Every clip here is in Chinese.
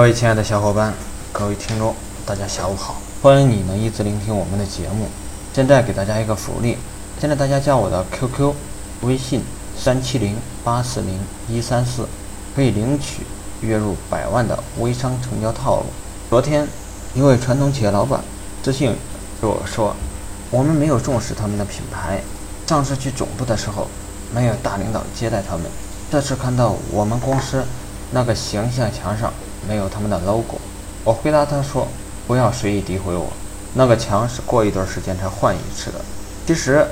各位亲爱的小伙伴，各位听众，大家下午好！欢迎你能一直聆听我们的节目。现在给大家一个福利，现在大家加我的 QQ、微信三七零八四零一三四，可以领取月入百万的微商成交套路。昨天，一位传统企业老板私信给我说：“我们没有重视他们的品牌，上次去总部的时候，没有大领导接待他们。这次看到我们公司那个形象墙上没有他们的 logo。”我回答他说：“不要随意诋毁我，那个墙是过一段时间才换一次的。”其实，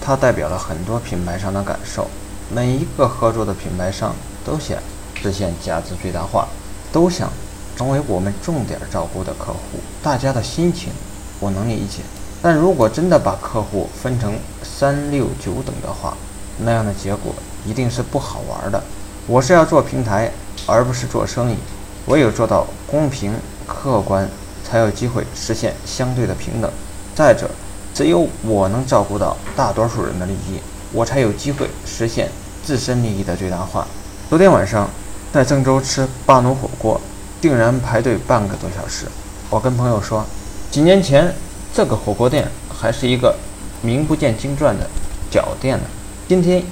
它代表了很多品牌商的感受。每一个合作的品牌商都想实现价值最大化，都想。成为我们重点照顾的客户，大家的心情我能理解。但如果真的把客户分成三六九等的话，那样的结果一定是不好玩的。我是要做平台，而不是做生意。唯有做到公平客观，才有机会实现相对的平等。再者，只有我能照顾到大多数人的利益，我才有机会实现自身利益的最大化。昨天晚上在郑州吃巴奴火锅。竟然排队半个多小时。我跟朋友说，几年前这个火锅店还是一个名不见经传的小店呢，今天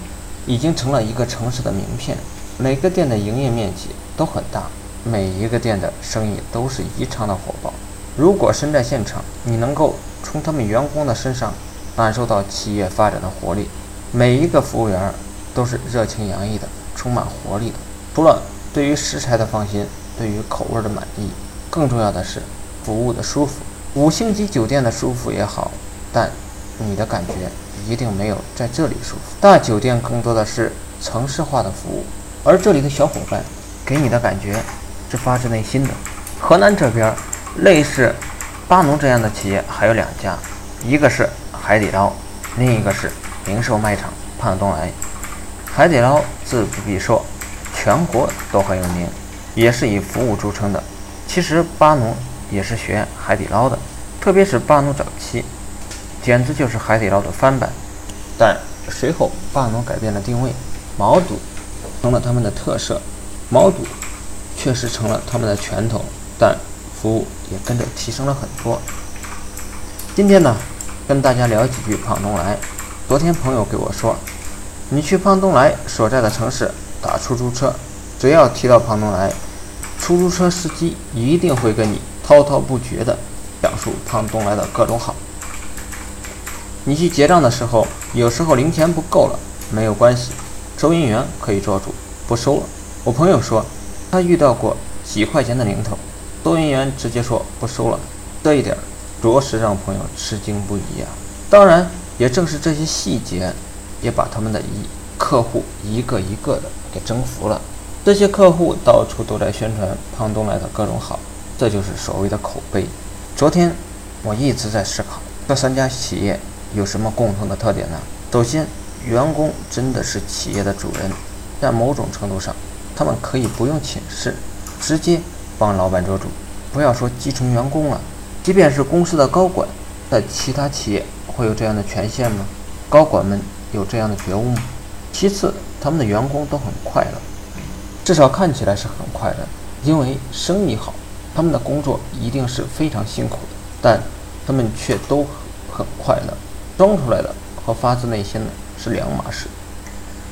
已经成了一个城市的名片。每个店的营业面积都很大，每一个店的生意都是异常的火爆。如果身在现场，你能够从他们员工的身上感受到企业发展的活力。每一个服务员都是热情洋溢的，充满活力的。除了对于食材的放心。对于口味的满意，更重要的是服务的舒服。五星级酒店的舒服也好，但你的感觉一定没有在这里舒服。大酒店更多的是城市化的服务，而这里的小伙伴给你的感觉是发自内心的。河南这边类似巴农这样的企业还有两家，一个是海底捞，另一个是零售卖场胖东来。海底捞自不必说，全国都很有名。也是以服务著称的。其实巴奴也是学海底捞的，特别是巴奴早期，简直就是海底捞的翻版。但随后巴奴改变了定位，毛肚成了他们的特色，毛肚确实成了他们的拳头，但服务也跟着提升了很多。今天呢，跟大家聊几句胖东来。昨天朋友给我说，你去胖东来所在的城市打出租车。只要提到胖东来，出租车司机一定会跟你滔滔不绝地讲述胖东来的各种好。你去结账的时候，有时候零钱不够了，没有关系，收银员可以做主不收了。我朋友说，他遇到过几块钱的零头，收银员直接说不收了，这一点着实让朋友吃惊不已啊。当然，也正是这些细节，也把他们的一客户一个一个的给征服了。这些客户到处都在宣传胖东来的各种好，这就是所谓的口碑。昨天我一直在思考，这三家企业有什么共同的特点呢？首先，员工真的是企业的主人，在某种程度上，他们可以不用请示，直接帮老板做主。不要说基层员工了，即便是公司的高管，在其他企业会有这样的权限吗？高管们有这样的觉悟吗？其次，他们的员工都很快乐。至少看起来是很快乐，因为生意好，他们的工作一定是非常辛苦的，但他们却都很快乐。装出来的和发自内心的是两码事。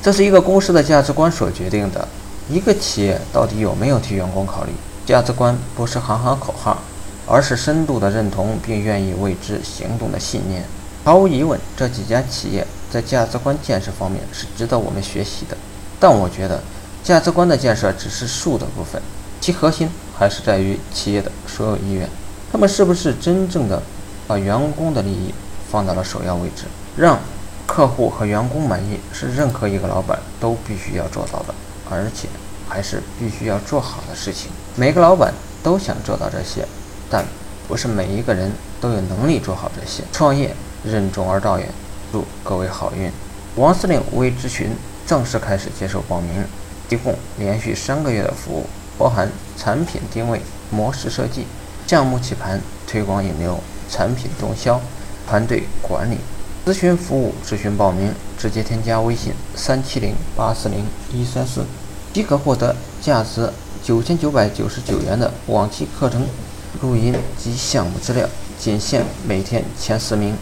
这是一个公司的价值观所决定的。一个企业到底有没有替员工考虑？价值观不是喊喊口号，而是深度的认同并愿意为之行动的信念。毫无疑问，这几家企业在价值观建设方面是值得我们学习的。但我觉得。价值观的建设只是术的部分，其核心还是在于企业的所有意愿。他们是不是真正的把员工的利益放到了首要位置？让客户和员工满意是任何一个老板都必须要做到的，而且还是必须要做好的事情。每个老板都想做到这些，但不是每一个人都有能力做好这些。创业任重而道远，祝各位好运！王司令微咨询正式开始接受报名。提供连续三个月的服务，包含产品定位、模式设计、项目起盘、推广引流、产品动销、团队管理、咨询服务。咨询报名，直接添加微信三七零八四零一三四，即可获得价值九千九百九十九元的往期课程录音及项目资料，仅限每天前十名。